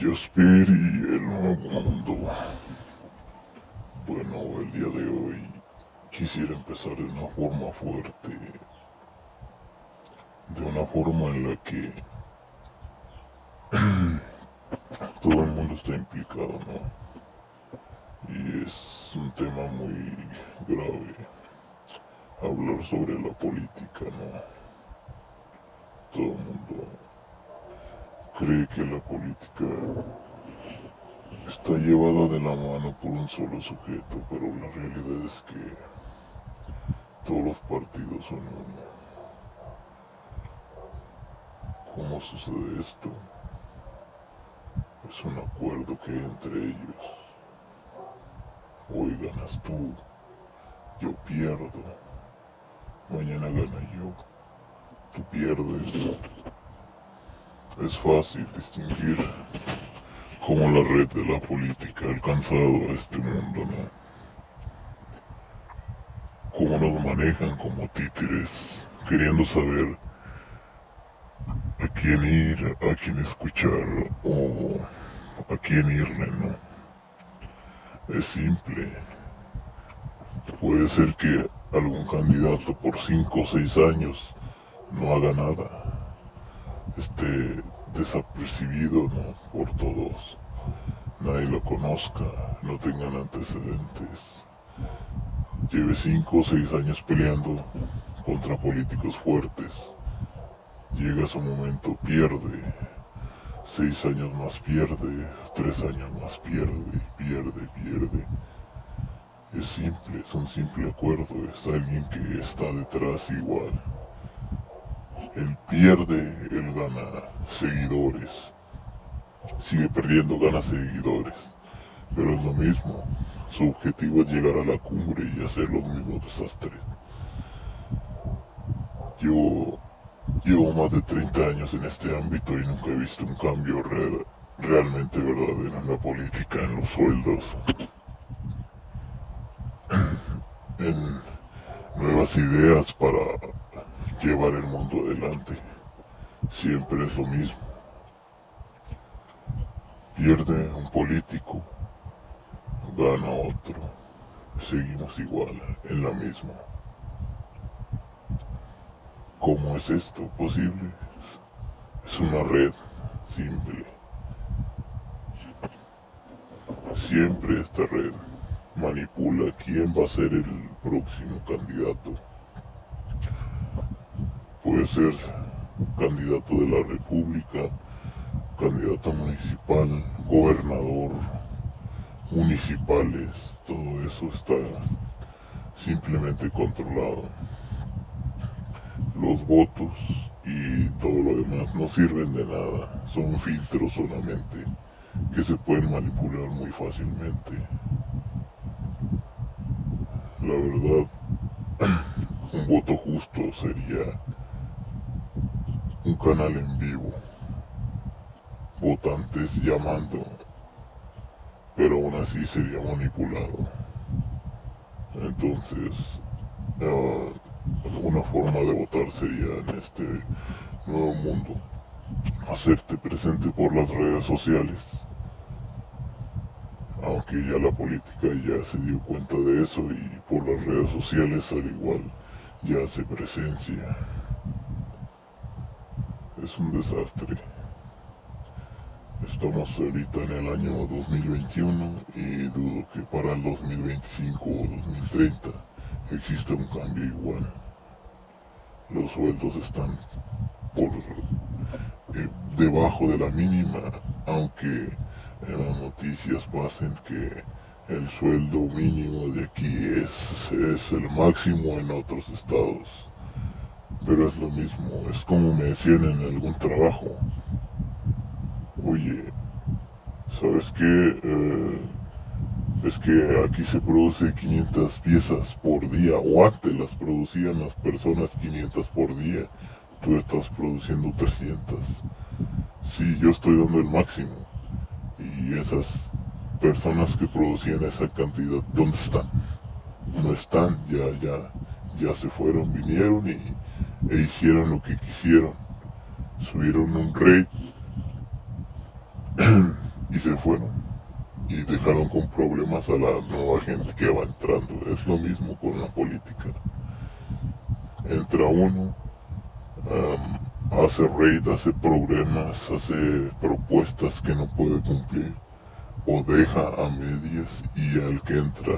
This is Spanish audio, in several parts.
Jospir y el nuevo mundo. Bueno, el día de hoy quisiera empezar de una forma fuerte, de una forma en la que todo el mundo está implicado, ¿no? Y es un tema muy grave hablar sobre la política, ¿no? Todo el mundo cree que la política está llevada de la mano por un solo sujeto, pero la realidad es que todos los partidos son uno. ¿Cómo sucede esto? Es un acuerdo que hay entre ellos. Hoy ganas tú, yo pierdo, mañana gana yo, tú pierdes. Es fácil distinguir cómo la red de la política ha alcanzado a este mundo, ¿no? Cómo nos manejan como títeres, queriendo saber a quién ir, a quién escuchar o a quién irle, ¿no? Es simple. Puede ser que algún candidato por 5 o 6 años no haga nada esté desapercibido por todos, nadie lo conozca, no tengan antecedentes, lleve cinco o seis años peleando contra políticos fuertes, llega su momento, pierde, seis años más pierde, tres años más pierde, pierde, pierde. Es simple, es un simple acuerdo, es alguien que está detrás igual. Él pierde, él gana seguidores. Sigue perdiendo, gana seguidores. Pero es lo mismo. Su objetivo es llegar a la cumbre y hacer los mismos desastres. Yo llevo más de 30 años en este ámbito y nunca he visto un cambio realmente verdadero en la política, en los sueldos, en nuevas ideas para llevar el mundo adelante. Siempre es lo mismo. Pierde un político, gana otro. Seguimos igual, en la misma. ¿Cómo es esto posible? Es una red simple. Siempre esta red manipula quién va a ser el próximo candidato puede ser candidato de la república, candidato municipal, gobernador, municipales, todo eso está simplemente controlado. Los votos y todo lo demás no sirven de nada, son filtros solamente que se pueden manipular muy fácilmente. La verdad, un voto justo sería un canal en vivo, votantes llamando, pero aún así sería manipulado. Entonces, uh, una forma de votar sería en este nuevo mundo, hacerte presente por las redes sociales. Aunque ya la política ya se dio cuenta de eso y por las redes sociales al igual ya hace presencia es un desastre. Estamos ahorita en el año 2021 y dudo que para el 2025 o 2030 exista un cambio igual. Los sueldos están por eh, debajo de la mínima, aunque en las noticias pasen que el sueldo mínimo de aquí es, es el máximo en otros estados pero es lo mismo, es como me decían en algún trabajo. Oye, ¿sabes qué? Eh, es que aquí se produce 500 piezas por día, o antes las producían las personas 500 por día, tú estás produciendo 300. Sí, yo estoy dando el máximo. Y esas personas que producían esa cantidad, ¿dónde están? No están, ya, ya, ya se fueron, vinieron y e hicieron lo que quisieron. Subieron un rey y se fueron y dejaron con problemas a la nueva gente que va entrando. Es lo mismo con la política. Entra uno, hace raid, hace problemas, hace propuestas que no puede cumplir o deja a medias y al que entra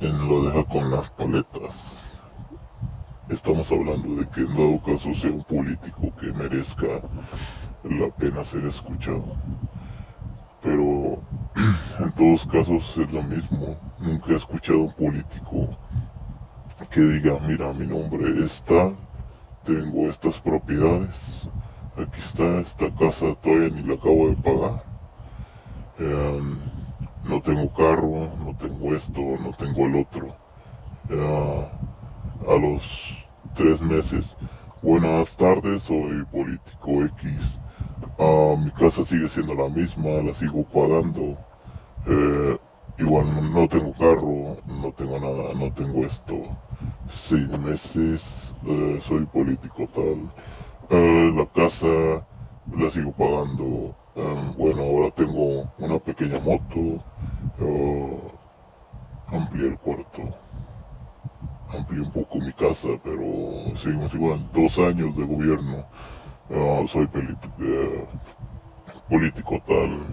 en lo deja con las paletas. Estamos hablando de que en dado caso sea un político que merezca la pena ser escuchado. Pero en todos casos es lo mismo. Nunca he escuchado a un político que diga, mira, mi nombre está, tengo estas propiedades, aquí está, esta casa todavía ni la acabo de pagar. Em, no tengo carro, no tengo esto, no tengo el otro. A los tres meses, buenas tardes, soy político X. mi casa sigue siendo la misma, la sigo pagando. Eh, igual no tengo carro, no tengo nada, no tengo esto. Seis meses, eh, soy político tal. Eh, la casa la sigo pagando bueno, ahora tengo una pequeña moto, amplié el cuarto, amplié un poco mi casa, pero seguimos igual, dos años de gobierno, soy eh, político tal,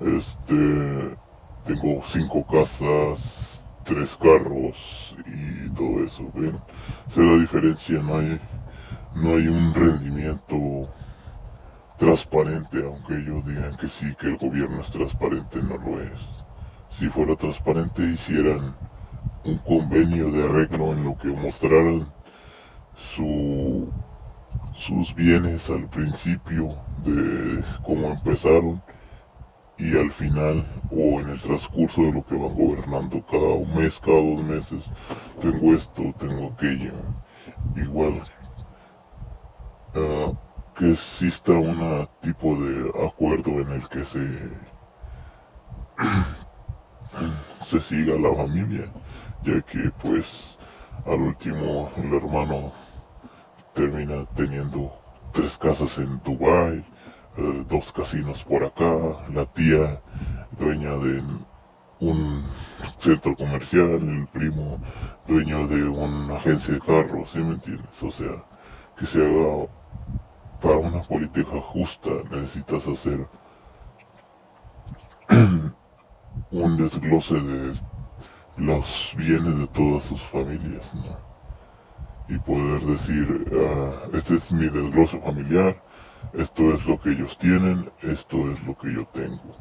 este, tengo cinco casas, tres carros y todo eso, ven, sé la diferencia, no hay, no hay un rendimiento transparente, aunque ellos digan que sí, que el gobierno es transparente, no lo es. Si fuera transparente hicieran un convenio de arreglo en lo que mostraran su, sus bienes al principio de cómo empezaron y al final o en el transcurso de lo que van gobernando cada un mes, cada dos meses, tengo esto, tengo aquello. Igual, uh, que exista un tipo de acuerdo en el que se, se siga la familia, ya que pues al último el hermano termina teniendo tres casas en Dubai, eh, dos casinos por acá, la tía dueña de un centro comercial, el primo dueño de una agencia de carros, ¿sí me entiendes? O sea, que se haga para una política justa necesitas hacer un desglose de los bienes de todas sus familias, ¿no? Y poder decir, ah, este es mi desglose familiar, esto es lo que ellos tienen, esto es lo que yo tengo.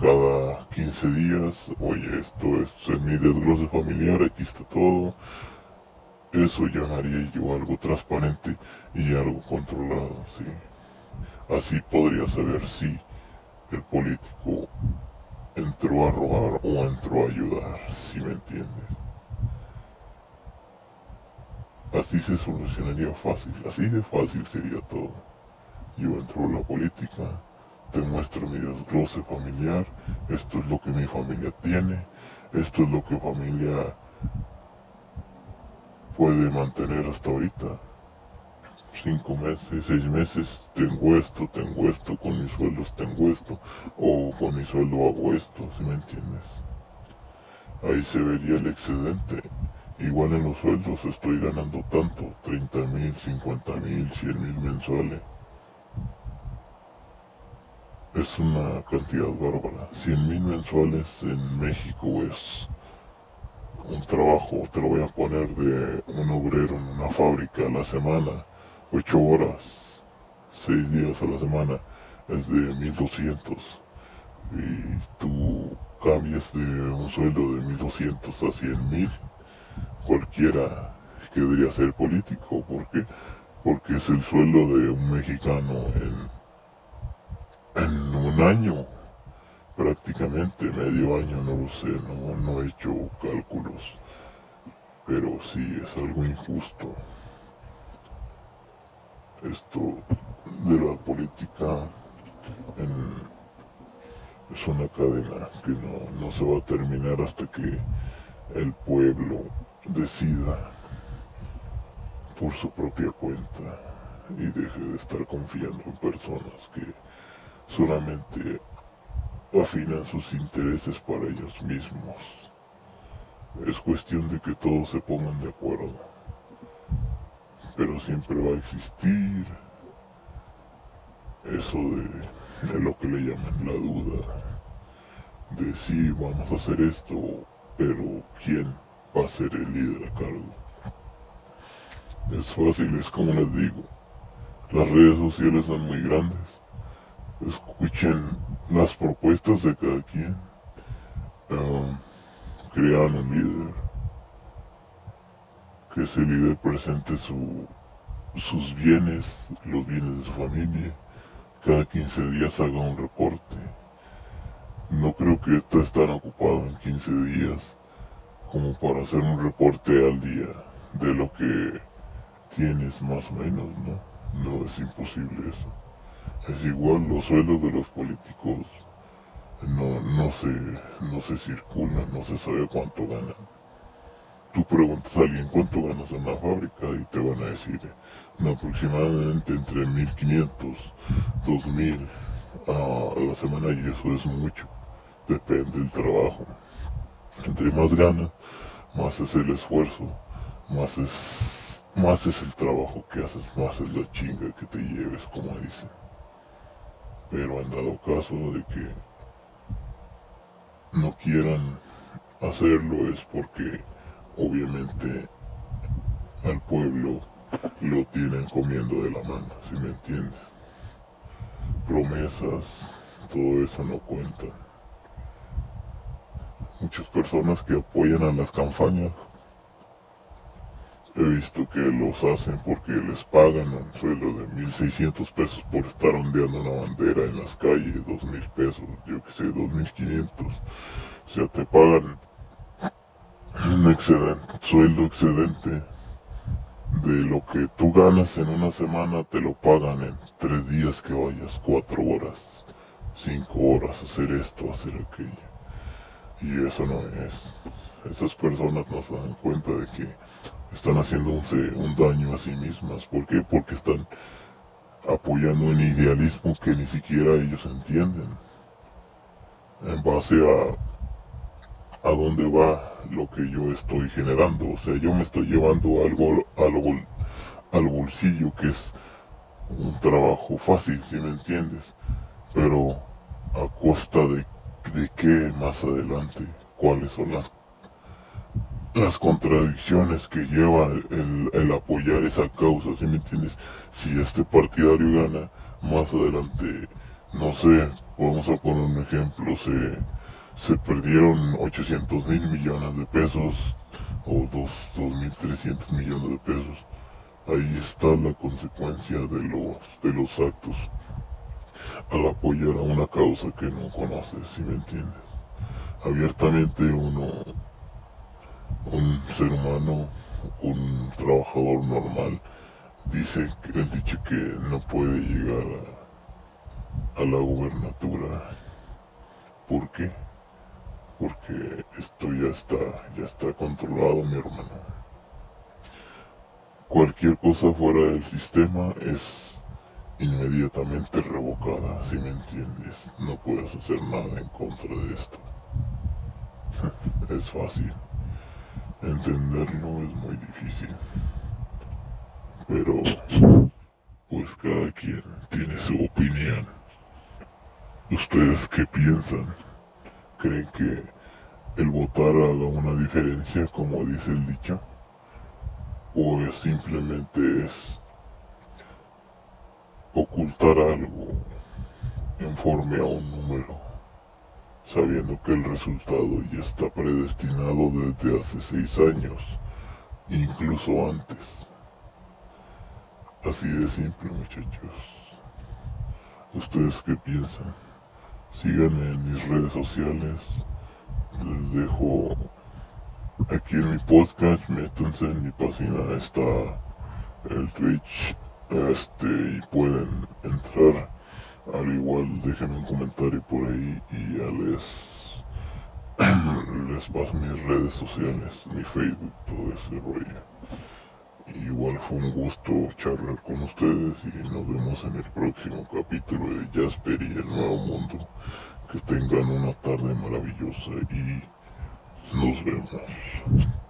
Cada 15 días, oye, esto es mi desglose familiar, aquí está todo, eso llamaría yo algo transparente y algo controlado, sí. Así podría saber si el político entró a robar o entró a ayudar, si me entiendes. Así se solucionaría fácil, así de fácil sería todo. Yo entro a la política, te muestro mi desglose familiar, esto es lo que mi familia tiene, esto es lo que familia puede mantener hasta ahorita. Cinco meses, seis meses, tengo esto, tengo esto, con mis sueldos tengo esto, o con mi sueldo hago esto, si me entiendes? Ahí se vería el excedente. Igual en los sueldos estoy ganando tanto, 30 mil, 50 mil, 100 mil mensuales. Es una cantidad bárbara. 100 mil mensuales en México es un trabajo, te lo voy a poner de un obrero en una fábrica a la semana, ocho horas, seis días a la semana, es de 1200. Y tú cambias de un sueldo de 1200 a 100 mil, cualquiera que debería ser político, ¿por qué? Porque es el sueldo de un mexicano en, en un año prácticamente medio año, no lo sé, no, no he hecho cálculos, pero sí es algo injusto. Esto de la política es una cadena que no, no se va a terminar hasta que el pueblo decida por su propia cuenta y deje de estar confiando en personas que solamente afinan sus intereses para ellos mismos. Es cuestión de que todos se pongan de acuerdo. Pero siempre va a existir eso de, lo que le llaman la duda. De si vamos a hacer esto, pero ¿quién va a ser el líder a cargo? Es fácil, es como les digo. Las redes sociales son muy grandes. Escuchen las propuestas de cada quien. Um, crean un líder. Que ese líder presente sus bienes, los bienes de su familia. Cada 15 días haga un reporte. No creo que estés tan ocupado en 15 días como para hacer un reporte al día de lo que tienes más o menos, ¿no? No es imposible eso. Es igual los sueldos de los políticos no, no, se, no se circulan, no se sabe cuánto ganan. Tú preguntas a alguien cuánto ganas en la fábrica y te van a decir aproximadamente entre 1500, 2000 a la semana y eso es mucho. Depende del trabajo. Entre más ganas, más es el esfuerzo, más es más es el trabajo que haces, más es la chinga que te lleves, como dicen. Pero en dado caso de que no quieran hacerlo es porque obviamente al pueblo lo tienen comiendo de la mano, si me entiendes. Promesas, todo eso no cuenta. Muchas personas que apoyan a las campañas He visto que los hacen porque les pagan un sueldo de 1.600 pesos por estar ondeando una bandera en las calles, 2.000 pesos, yo que sé, 2.500. O sea, te pagan un excedente, sueldo excedente de lo que tú ganas en una semana, te lo pagan en tres días que vayas, cuatro horas, cinco horas, hacer esto, hacer aquello. Y eso no es. Esas personas no se dan cuenta de que están haciendo un, daño a sí mismas. ¿Por qué? Porque están apoyando un idealismo que ni siquiera ellos entienden. En base a, a dónde va lo que yo estoy generando. O sea, yo me estoy llevando algo, algo al bolsillo que es un trabajo fácil, si me entiendes. Pero a costa de, de qué más adelante, cuáles son las las contradicciones que lleva el, apoyar esa causa, ¿sí me entiendes? Si este partidario gana, más adelante, no sé, vamos a poner un ejemplo, se, se perdieron 800 mil millones de pesos o 2.300 millones de pesos. Ahí está la consecuencia de los, de los actos al apoyar a una causa que no conoces, si me entiendes? Abiertamente uno un ser humano, un trabajador normal, dice el dicho que no puede llegar a, a la gubernatura. ¿Por qué? Porque esto ya está, ya está controlado, mi hermano. Cualquier cosa fuera del sistema es inmediatamente revocada, si me entiendes. No puedes hacer nada en contra de esto. es fácil. Entenderlo es muy difícil. Pero, pues cada quien tiene su opinión. ¿Ustedes qué piensan? ¿Creen que el votar haga una diferencia, como dice el dicho? ¿O es simplemente es ocultar algo en forma a un número? sabiendo que el resultado ya está predestinado desde hace seis años, incluso antes. Así de simple, muchachos. ¿Ustedes qué piensan? Síganme en mis redes sociales. Les dejo aquí en mi podcast, métanse en mi página, está el Twitch, este, y pueden entrar al igual déjenme un comentario por ahí y ya les, les paso mis redes sociales, mi Facebook, todo ese rollo. Igual fue un gusto charlar con ustedes y nos vemos en el próximo capítulo de Jasper y el Nuevo Mundo. Que tengan una tarde maravillosa y nos vemos.